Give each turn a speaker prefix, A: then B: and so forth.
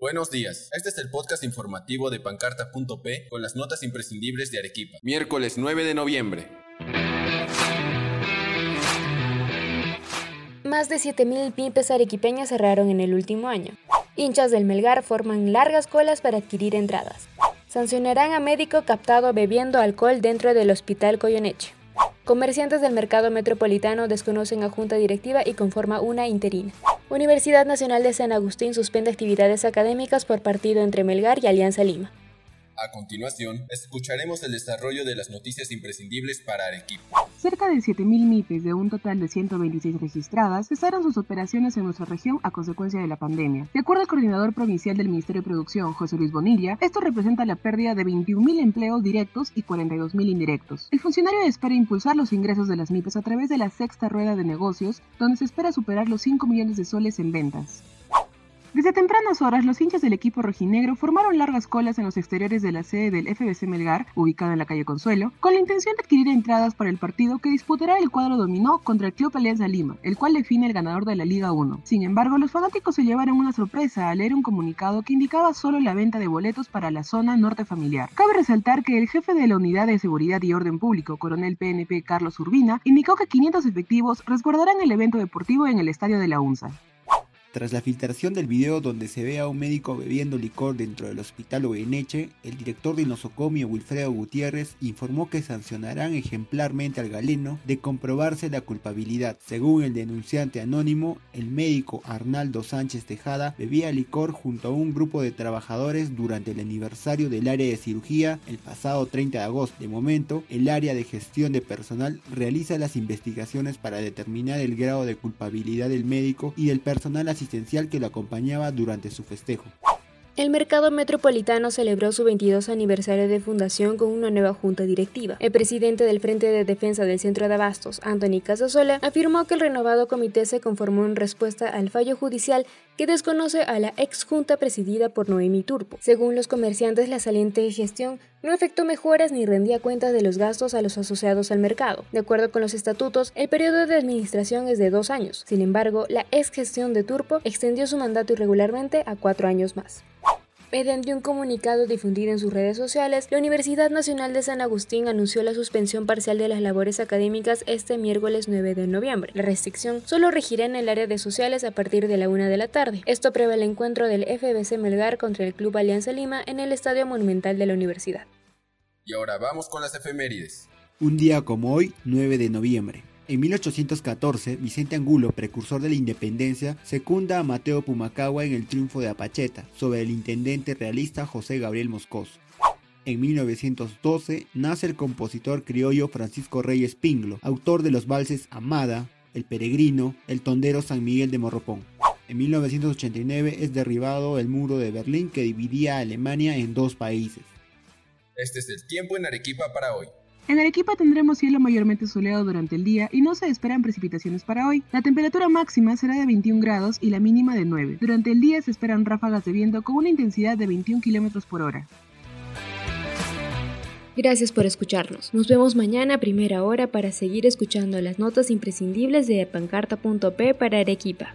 A: Buenos días, este es el podcast informativo de pancarta.p con las notas imprescindibles de Arequipa. Miércoles 9 de noviembre.
B: Más de 7.000 pymes arequipeñas cerraron en el último año. Hinchas del Melgar forman largas colas para adquirir entradas. Sancionarán a médico captado bebiendo alcohol dentro del hospital Coyoneche. Comerciantes del mercado metropolitano desconocen a junta directiva y conforma una interina. Universidad Nacional de San Agustín suspende actividades académicas por partido entre Melgar y Alianza Lima.
A: A continuación, escucharemos el desarrollo de las noticias imprescindibles para Arequipa.
C: Cerca de 7.000 MIPES de un total de 126 registradas cesaron sus operaciones en nuestra región a consecuencia de la pandemia. De acuerdo al coordinador provincial del Ministerio de Producción, José Luis Bonilla, esto representa la pérdida de 21.000 empleos directos y 42.000 indirectos. El funcionario espera impulsar los ingresos de las MIPES a través de la sexta rueda de negocios, donde se espera superar los 5 millones de soles en ventas. Desde tempranas horas, los hinchas del equipo rojinegro formaron largas colas en los exteriores de la sede del FBC Melgar, ubicada en la calle Consuelo, con la intención de adquirir entradas para el partido que disputará el cuadro dominó contra el Club Alianza Lima, el cual define el ganador de la Liga 1. Sin embargo, los fanáticos se llevaron una sorpresa al leer un comunicado que indicaba solo la venta de boletos para la zona norte familiar. Cabe resaltar que el jefe de la Unidad de Seguridad y Orden Público, coronel PNP Carlos Urbina, indicó que 500 efectivos resguardarán el evento deportivo en el estadio de la UNSA.
D: Tras la filtración del video donde se ve a un médico bebiendo licor dentro del hospital Oeneche, el director de nosocomio Wilfredo Gutiérrez informó que sancionarán ejemplarmente al galeno de comprobarse la culpabilidad. Según el denunciante anónimo, el médico Arnaldo Sánchez Tejada bebía licor junto a un grupo de trabajadores durante el aniversario del área de cirugía el pasado 30 de agosto. De momento, el área de gestión de personal realiza las investigaciones para determinar el grado de culpabilidad del médico y del personal que lo acompañaba durante su festejo.
B: El Mercado Metropolitano celebró su 22 aniversario de fundación con una nueva junta directiva. El presidente del Frente de Defensa del Centro de Abastos, Anthony Casasola, afirmó que el renovado comité se conformó en respuesta al fallo judicial que desconoce a la ex junta presidida por Noemi Turpo. Según los comerciantes, la saliente gestión no efectuó mejoras ni rendía cuentas de los gastos a los asociados al mercado. De acuerdo con los estatutos, el periodo de administración es de dos años. Sin embargo, la ex gestión de Turpo extendió su mandato irregularmente a cuatro años más. Mediante un comunicado difundido en sus redes sociales, la Universidad Nacional de San Agustín anunció la suspensión parcial de las labores académicas este miércoles 9 de noviembre. La restricción solo regirá en el área de sociales a partir de la una de la tarde. Esto prevé el encuentro del FBC Melgar contra el Club Alianza Lima en el Estadio Monumental de la Universidad.
A: Y ahora vamos con las efemérides.
D: Un día como hoy, 9 de noviembre. En 1814, Vicente Angulo, precursor de la independencia, secunda a Mateo Pumacagua en el triunfo de Apacheta sobre el intendente realista José Gabriel Moscoso. En 1912 nace el compositor criollo Francisco Reyes Pinglo, autor de los valses Amada, El Peregrino, El Tondero San Miguel de Morropón. En 1989 es derribado el muro de Berlín que dividía a Alemania en dos países.
A: Este es el tiempo en Arequipa para hoy.
C: En Arequipa tendremos cielo mayormente soleado durante el día y no se esperan precipitaciones para hoy. La temperatura máxima será de 21 grados y la mínima de 9. Durante el día se esperan ráfagas de viento con una intensidad de 21 kilómetros por hora.
B: Gracias por escucharnos. Nos vemos mañana a primera hora para seguir escuchando las notas imprescindibles de pancarta.p para Arequipa.